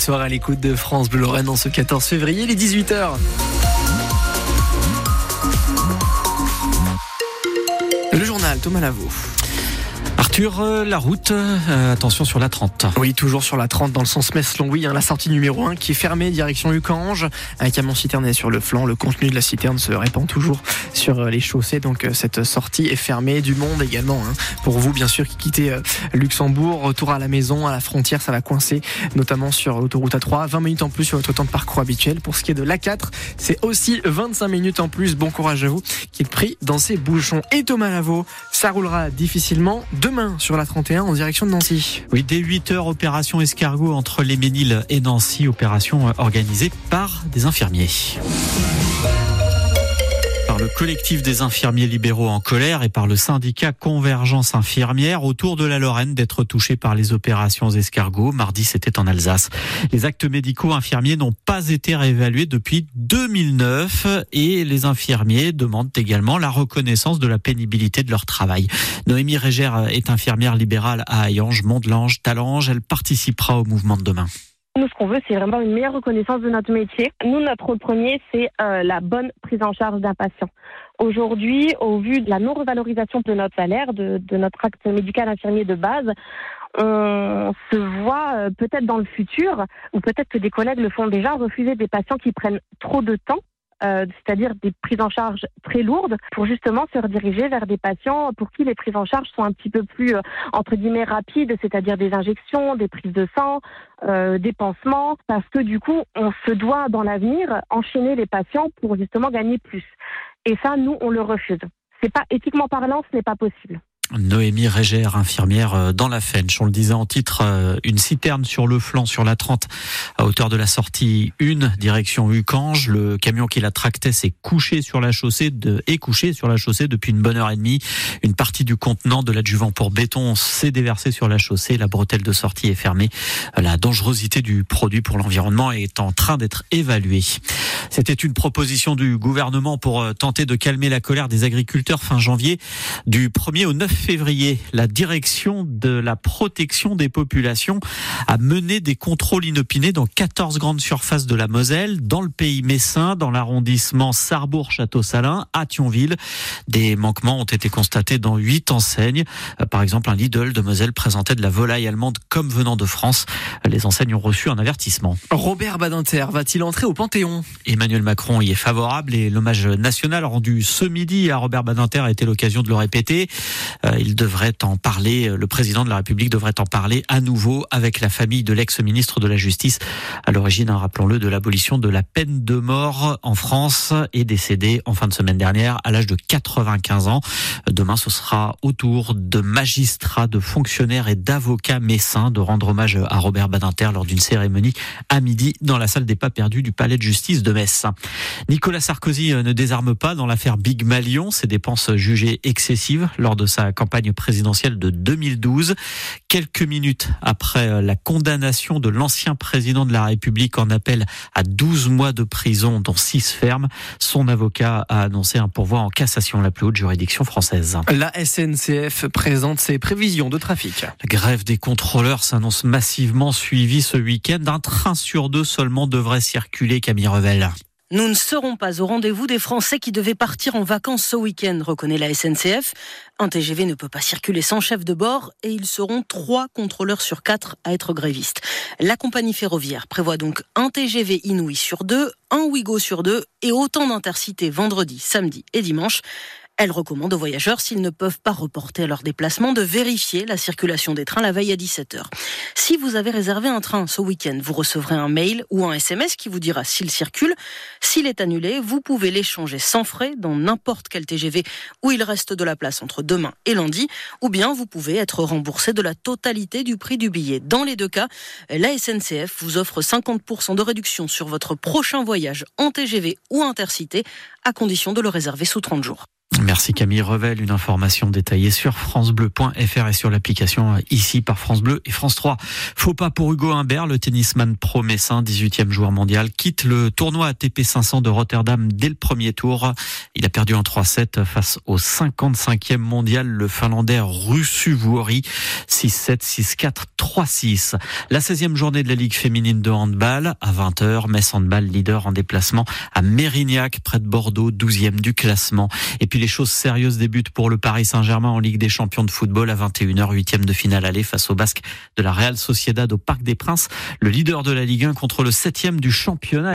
Soir à l'écoute de France Bleu Lorraine en ce 14 février, les 18h. Le journal Thomas Lavaux. Arthur, euh, la route, euh, attention sur la 30. Oui, toujours sur la 30 dans le sens Metz-Longwy, hein, la sortie numéro 1 qui est fermée direction Ucange. Un camion citerne sur le flanc, le contenu de la citerne se répand toujours sur euh, les chaussées, donc cette sortie est fermée. Du monde également, hein. pour vous bien sûr qui quittez Luxembourg, retour à la maison, à la frontière, ça va coincer, notamment sur l'autoroute A3, 20 minutes en plus sur votre temps de parcours habituel. Pour ce qui est de l'A4, c'est aussi 25 minutes en plus, bon courage à vous, qui est pris dans ces bouchons. Et Thomas Lavaux, ça roulera difficilement demain sur la 31 en direction de Nancy. Oui, dès 8 heures, opération escargot entre les Méniles et Nancy, opération organisée par des infirmiers collectif des infirmiers libéraux en colère et par le syndicat Convergence infirmière autour de la Lorraine d'être touchés par les opérations escargots. Mardi, c'était en Alsace. Les actes médicaux infirmiers n'ont pas été réévalués depuis 2009 et les infirmiers demandent également la reconnaissance de la pénibilité de leur travail. Noémie Régère est infirmière libérale à Hayange, Mont-de-Lange, Talange. Elle participera au mouvement de demain. Nous, ce qu'on veut, c'est vraiment une meilleure reconnaissance de notre métier. Nous, notre premier, c'est euh, la bonne prise en charge d'un patient. Aujourd'hui, au vu de la non-revalorisation de notre salaire, de, de notre acte médical infirmier de base, on se voit euh, peut-être dans le futur, ou peut-être que des collègues le font déjà, refuser des patients qui prennent trop de temps euh, c'est-à-dire des prises en charge très lourdes, pour justement se rediriger vers des patients pour qui les prises en charge sont un petit peu plus, euh, entre guillemets, rapides, c'est-à-dire des injections, des prises de sang, euh, des pansements, parce que du coup, on se doit dans l'avenir enchaîner les patients pour justement gagner plus. Et ça, nous, on le refuse. C'est pas éthiquement parlant, ce n'est pas possible. Noémie Régère, infirmière euh, dans la Fench. On le disait en titre, euh, une citerne sur le flanc sur la 30 à hauteur de la sortie 1, direction Ucange. Le camion qui la tractait s'est couché sur la chaussée de, est couché sur la chaussée depuis une bonne heure et demie. Une partie du contenant de l'adjuvant pour béton s'est déversée sur la chaussée. La bretelle de sortie est fermée. La dangerosité du produit pour l'environnement est en train d'être évaluée. C'était une proposition du gouvernement pour euh, tenter de calmer la colère des agriculteurs fin janvier. Du 1er au 9 février, la direction de la protection des populations a mené des contrôles inopinés dans 14 grandes surfaces de la Moselle, dans le pays messin, dans l'arrondissement Sarrebourg-Château-Salin, à Thionville. Des manquements ont été constatés dans 8 enseignes. Euh, par exemple, un Lidl de Moselle présentait de la volaille allemande comme venant de France. Les enseignes ont reçu un avertissement. Robert Badinter va-t-il entrer au Panthéon? Emmanuel Macron y est favorable et l'hommage national rendu ce midi à Robert Badinter a été l'occasion de le répéter. Euh, il devrait en parler, le président de la République devrait en parler à nouveau avec la famille de l'ex-ministre de la Justice à l'origine, hein, rappelons-le, de l'abolition de la peine de mort en France et décédé en fin de semaine dernière à l'âge de 95 ans. Demain, ce sera au tour de magistrats, de fonctionnaires et d'avocats messins de rendre hommage à Robert Badinter lors d'une cérémonie à midi dans la salle des pas perdus du palais de justice de Metz. Nicolas Sarkozy euh, ne désarme pas dans l'affaire Big Malion, ses dépenses jugées excessives lors de sa campagne présidentielle de 2012. Quelques minutes après euh, la condamnation de l'ancien président de la République en appel à 12 mois de prison, dont 6 fermes, son avocat a annoncé un pourvoi en cassation, la plus haute juridiction française. La SNCF présente ses prévisions de trafic. La grève des contrôleurs s'annonce massivement suivie ce week-end. Un train sur deux seulement devrait circuler, Camille Revel. Nous ne serons pas au rendez-vous des Français qui devaient partir en vacances ce week-end, reconnaît la SNCF. Un TGV ne peut pas circuler sans chef de bord et ils seront trois contrôleurs sur quatre à être grévistes. La compagnie ferroviaire prévoit donc un TGV Inouï sur deux, un Ouigo sur deux et autant d'intercités vendredi, samedi et dimanche. Elle recommande aux voyageurs, s'ils ne peuvent pas reporter leur déplacement, de vérifier la circulation des trains la veille à 17h. Si vous avez réservé un train ce week-end, vous recevrez un mail ou un SMS qui vous dira s'il circule. S'il est annulé, vous pouvez l'échanger sans frais dans n'importe quel TGV où il reste de la place entre demain et lundi, ou bien vous pouvez être remboursé de la totalité du prix du billet. Dans les deux cas, la SNCF vous offre 50% de réduction sur votre prochain voyage en TGV ou intercité, à condition de le réserver sous 30 jours. Merci Camille Revel, une information détaillée sur francebleu.fr et sur l'application ici par France Bleu et France 3. Faut pas pour Hugo Humbert, le tennisman pro-messin, 18e joueur mondial, quitte le tournoi ATP 500 de Rotterdam dès le premier tour. Il a perdu en 3-7 face au 55e mondial, le finlandais Russu Vuori, 6-7, 6-4, 3-6. La 16e journée de la Ligue féminine de handball à 20h, Metz Handball leader en déplacement à Mérignac, près de Bordeaux, 12e du classement. Choses sérieuses débutent pour le Paris Saint-Germain en Ligue des Champions de football à 21h, huitième de finale aller face au Basque de la Real Sociedad au Parc des Princes, le leader de la Ligue 1 contre le septième du championnat.